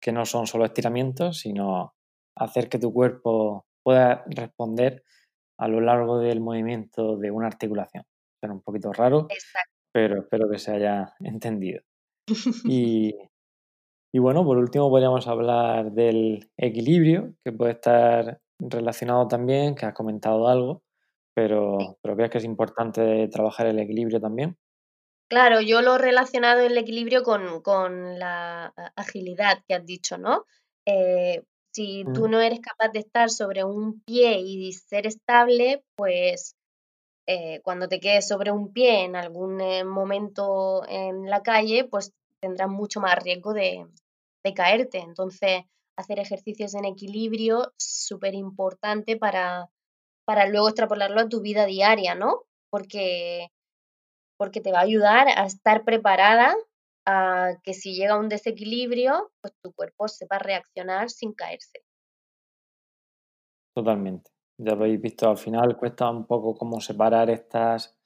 que no son solo estiramientos, sino hacer que tu cuerpo pueda responder a lo largo del movimiento de una articulación. Pero un poquito raro, Exacto pero espero que se haya entendido. Y, y bueno, por último podríamos hablar del equilibrio, que puede estar relacionado también, que has comentado algo, pero, pero ¿crees que es importante trabajar el equilibrio también? Claro, yo lo he relacionado el equilibrio con, con la agilidad que has dicho, ¿no? Eh, si tú mm. no eres capaz de estar sobre un pie y ser estable, pues eh, cuando te quedes sobre un pie en algún eh, momento en la calle, pues tendrás mucho más riesgo de, caerte. Entonces, hacer ejercicios en equilibrio es súper importante para, para luego extrapolarlo a tu vida diaria, ¿no? Porque, porque te va a ayudar a estar preparada a que si llega un desequilibrio, pues tu cuerpo sepa reaccionar sin caerse. Totalmente. Ya habéis visto, al final cuesta un poco cómo separar estas,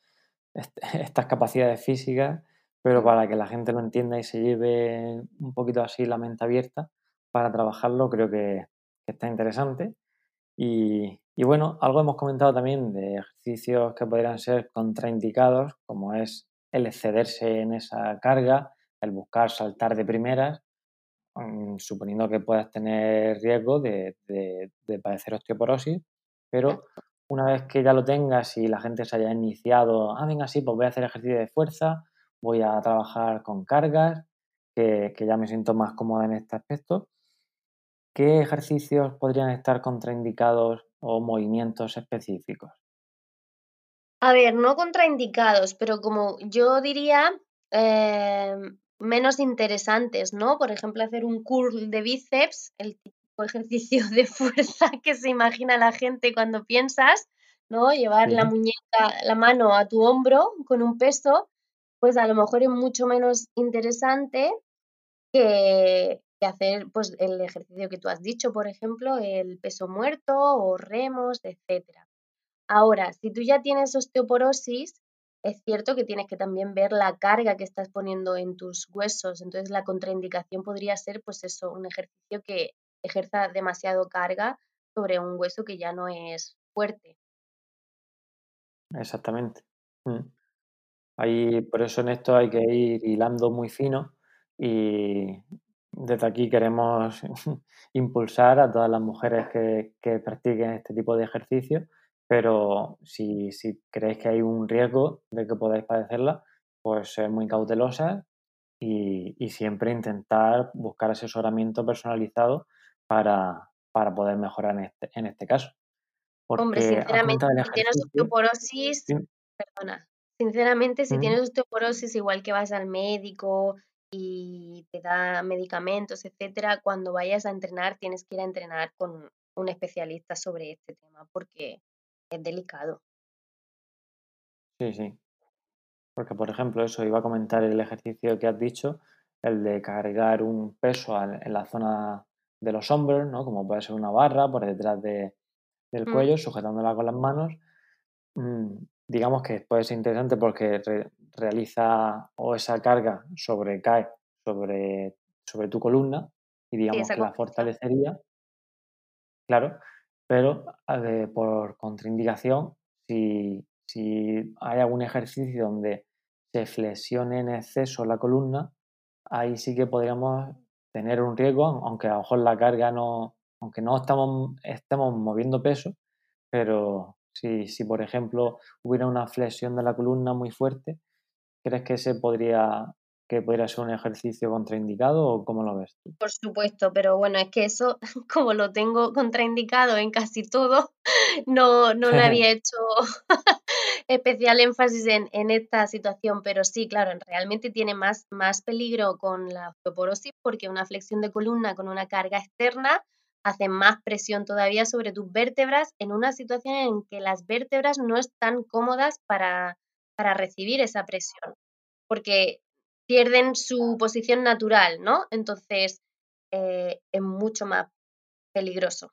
estas capacidades físicas, pero para que la gente lo entienda y se lleve un poquito así la mente abierta para trabajarlo, creo que, está interesante. Y, bueno, algo hemos comentado también de ejercicios que podrían ser contraindicados, como es el excederse en esa carga, el buscar saltar de primeras, mm, suponiendo que puedas tener riesgo de, de padecer osteoporosis, pero una vez que ya lo tengas y la gente se haya iniciado, ah, venga, sí, pues voy a hacer ejercicio de fuerza, voy a trabajar con cargas, que, ya me siento más cómoda en este aspecto. ¿Qué ejercicios podrían estar contraindicados o movimientos específicos? A ver, no contraindicados, pero como yo diría, em, menos interesantes, ¿no? Por ejemplo, hacer un curl de bíceps, el ejercicio de fuerza que se imagina la gente cuando piensas, ¿no? Llevar la muñeca, la mano a tu hombro con un peso, pues a lo mejor es mucho menos interesante que, hacer pues el ejercicio que tú has dicho, por ejemplo, el peso muerto o remos, etcétera. Ahora, si tú ya tienes osteoporosis, es cierto que tienes que también ver la carga que estás poniendo en tus huesos. Entonces, la contraindicación podría ser, pues eso, un ejercicio que ejerza demasiado carga sobre un hueso que ya no es fuerte. Exactamente. Mm. Ahí, por eso en esto hay que ir hilando muy fino y desde aquí queremos impulsar a todas las mujeres que, practiquen este tipo de ejercicio, pero si, si creéis que hay un riesgo de que podáis padecerla, pues ser muy cautelosas y, y siempre intentar buscar asesoramiento personalizado para, poder mejorar en este, en este caso. Hombre, sinceramente, si tienes osteoporosis, perdona, sinceramente, si tienes osteoporosis, igual que vas al médico y te da medicamentos, etcétera, cuando vayas a entrenar tienes que ir a entrenar con un especialista sobre este tema porque es delicado. Sí, sí. Porque, por ejemplo, eso iba a comentar el ejercicio que has dicho, el de cargar un peso en la zona de los hombros, ¿no? Como puede ser una barra por detrás de, del mm. cuello, sujetándola con las manos. Mm, digamos que puede ser interesante porque realiza o esa carga sobrecae sobre, sobre tu columna y digamos que la fortalecería. Claro, pero por contraindicación, si, si hay algún ejercicio donde se flexione en exceso la columna, ahí sí que podríamos tener un riesgo, aunque a lo mejor la carga no, aunque no estamos, estemos moviendo peso, pero si, si por ejemplo hubiera una flexión de la columna muy fuerte, ¿crees que ese podría que podría ser un ejercicio contraindicado o cómo lo ves tú? Por supuesto, pero bueno, es que eso, como lo tengo contraindicado en casi todo, no, no le había hecho especial énfasis en, en, esta situación, pero sí, claro, realmente tiene más, más peligro con la osteoporosis porque una flexión de columna con una carga externa hace más presión todavía sobre tus vértebras en una situación en que las vértebras no están cómodas para, para recibir esa presión, porque pierden su posición natural, ¿no? Entonces eh, es mucho más peligroso.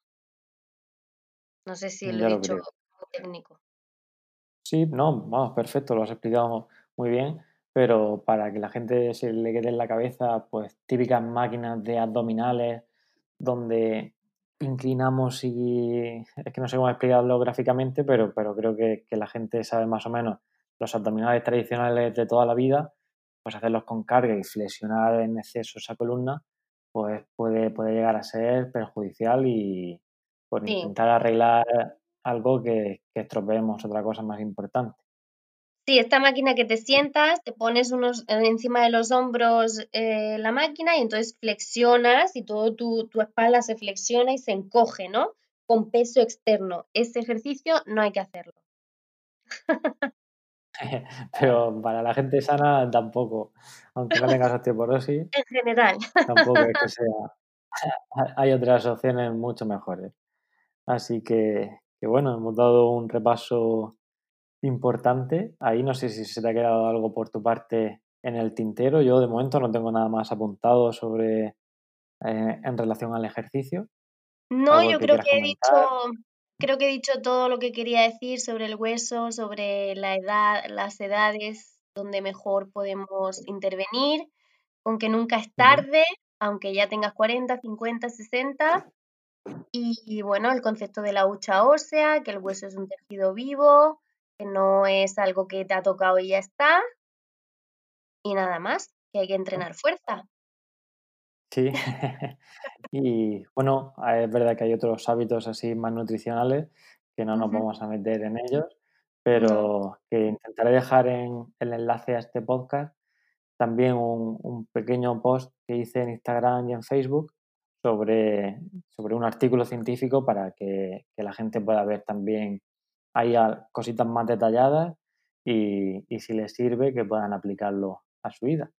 No sé si lo he dicho técnico. Sí, no, vamos, perfecto, lo has explicado muy bien, pero para que la gente se le quede en la cabeza, pues típicas máquinas de abdominales donde inclinamos y es que no sé cómo explicarlo gráficamente, pero, pero creo que, la gente sabe más o menos los abdominales tradicionales de toda la vida, pues hacerlos con carga y flexionar en exceso esa columna, pues puede, puede llegar a ser perjudicial y por intentar arreglar algo que, que estropeemos otra cosa más importante. Sí, esta máquina que te sientas, te pones unos encima de los hombros eh, la máquina y entonces flexionas y todo tu, tu espalda se flexiona y se encoge, ¿no? Con peso externo. Ese ejercicio no hay que hacerlo. Pero para la gente sana tampoco, aunque no tengas osteoporosis. En general. Tampoco es que sea. Hay otras opciones mucho mejores. Así que, que bueno, hemos dado un repaso importante. Ahí no sé si se te ha quedado algo por tu parte en el tintero. Yo de momento no tengo nada más apuntado sobre eh, en relación al ejercicio. No, yo creo que he dicho, creo que he dicho todo lo que quería decir sobre el hueso, sobre la edad, las edades donde mejor podemos intervenir, con que nunca es tarde, aunque ya tengas 40, 50, 60. y bueno, el concepto de la hucha ósea, que el hueso es un tejido vivo, no es algo que te ha tocado y ya está. y nada más, que hay que entrenar fuerza. Sí, y bueno, es verdad que hay otros hábitos así más nutricionales que no nos vamos a meter en ellos, pero que intentaré dejar en el enlace a este podcast también un, pequeño post que hice en Instagram y en Facebook sobre, sobre un artículo científico para que, la gente pueda ver también ahí cositas más detalladas y, y si les sirve que puedan aplicarlo a su vida.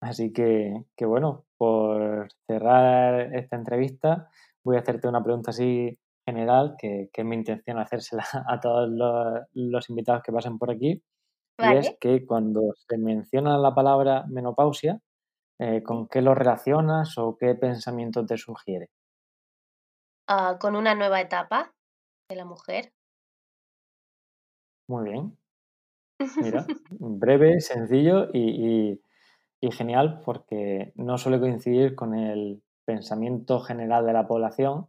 Así que, que, bueno, por cerrar esta entrevista, voy a hacerte una pregunta así general, que, es mi intención hacérsela a todos los, invitados que pasen por aquí. Y es que cuando se menciona la palabra menopausia, eh, ¿con qué lo relacionas o qué pensamiento te sugiere? Ah, con una nueva etapa de la mujer. Muy bien. Mira, breve, sencillo y, y genial porque no suele coincidir con el pensamiento general de la población.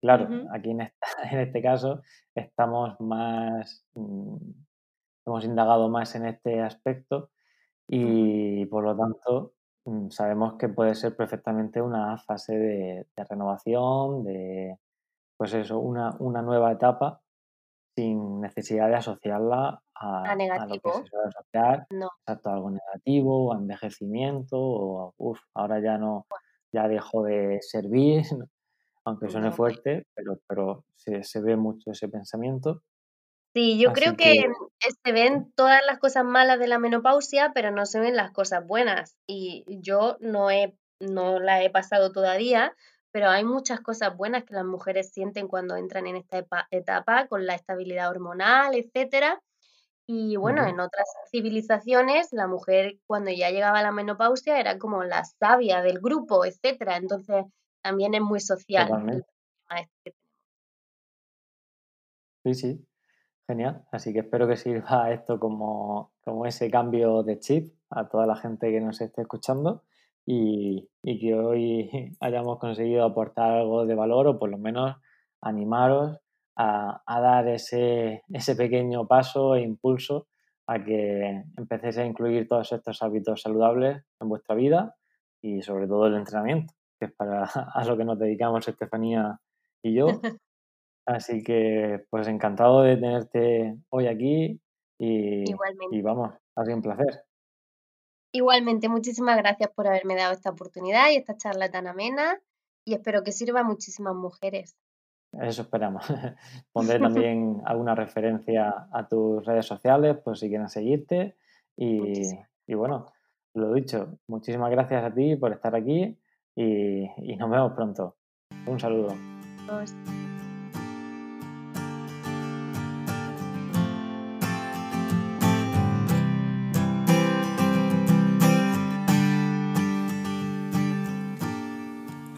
Claro, aquí en, en, este caso estamos más, mm, hemos indagado más en este aspecto y por lo tanto mm, sabemos que puede ser perfectamente una fase de, renovación, de, pues eso, una, una nueva etapa sin necesidad de asociarla a, lo que se suele asociar, no. algo negativo, a envejecimiento, o uff, ahora ya no, ya dejo de servir, aunque suene fuerte, pero, pero se, se ve mucho ese pensamiento. Sí, yo creo que, se ven todas las cosas malas de la menopausia, pero no se ven las cosas buenas. Y yo no he, no la he pasado todavía, pero hay muchas cosas buenas que las mujeres sienten cuando entran en esta etapa, con la estabilidad hormonal, etcétera. Y bueno, en otras civilizaciones, la mujer cuando ya llegaba a la menopausia era como la sabia del grupo, etcétera. Entonces, también es muy social. Este sí, sí, genial. Así que espero que sirva esto como, como ese cambio de chip a toda la gente que nos esté escuchando y, que hoy hayamos conseguido aportar algo de valor o por lo menos animaros a, dar ese, ese, pequeño paso e impulso a que empecéis a incluir todos estos hábitos saludables en vuestra vida y sobre todo el entrenamiento, que es para a lo que nos dedicamos Estefanía y yo. Así que pues encantado de tenerte hoy aquí y, y vamos, ha sido un placer. Igualmente, muchísimas gracias por haberme dado esta oportunidad y esta charla tan amena y espero que sirva a muchísimas mujeres. Eso esperamos. Pondré también alguna referencia a tus redes sociales por si quieren seguirte. Y, y, bueno, lo dicho, muchísimas gracias a ti por estar aquí y, y nos vemos pronto. Un saludo.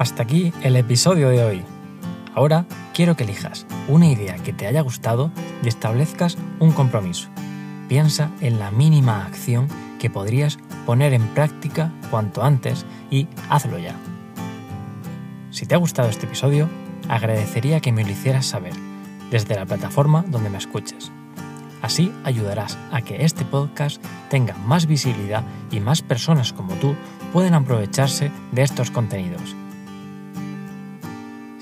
Hasta aquí el episodio de hoy. Ahora quiero que elijas una idea que te haya gustado y establezcas un compromiso. Piensa en la mínima acción que podrías poner en práctica cuanto antes y hazlo ya. Si te ha gustado este episodio, agradecería que me lo hicieras saber desde la plataforma donde me escuches. Así ayudarás a que este podcast tenga más visibilidad y más personas como tú pueden aprovecharse de estos contenidos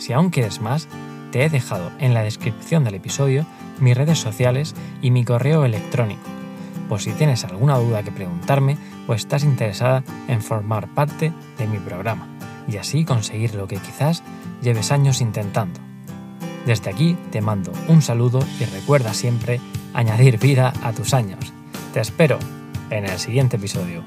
si aún quieres más, te he dejado en la descripción del episodio mis redes sociales y mi correo electrónico, por si tienes alguna duda que preguntarme o estás interesada en formar parte de mi programa y así conseguir lo que quizás lleves años intentando. Desde aquí te mando un saludo y recuerda siempre añadir vida a tus años. Te espero en el siguiente episodio.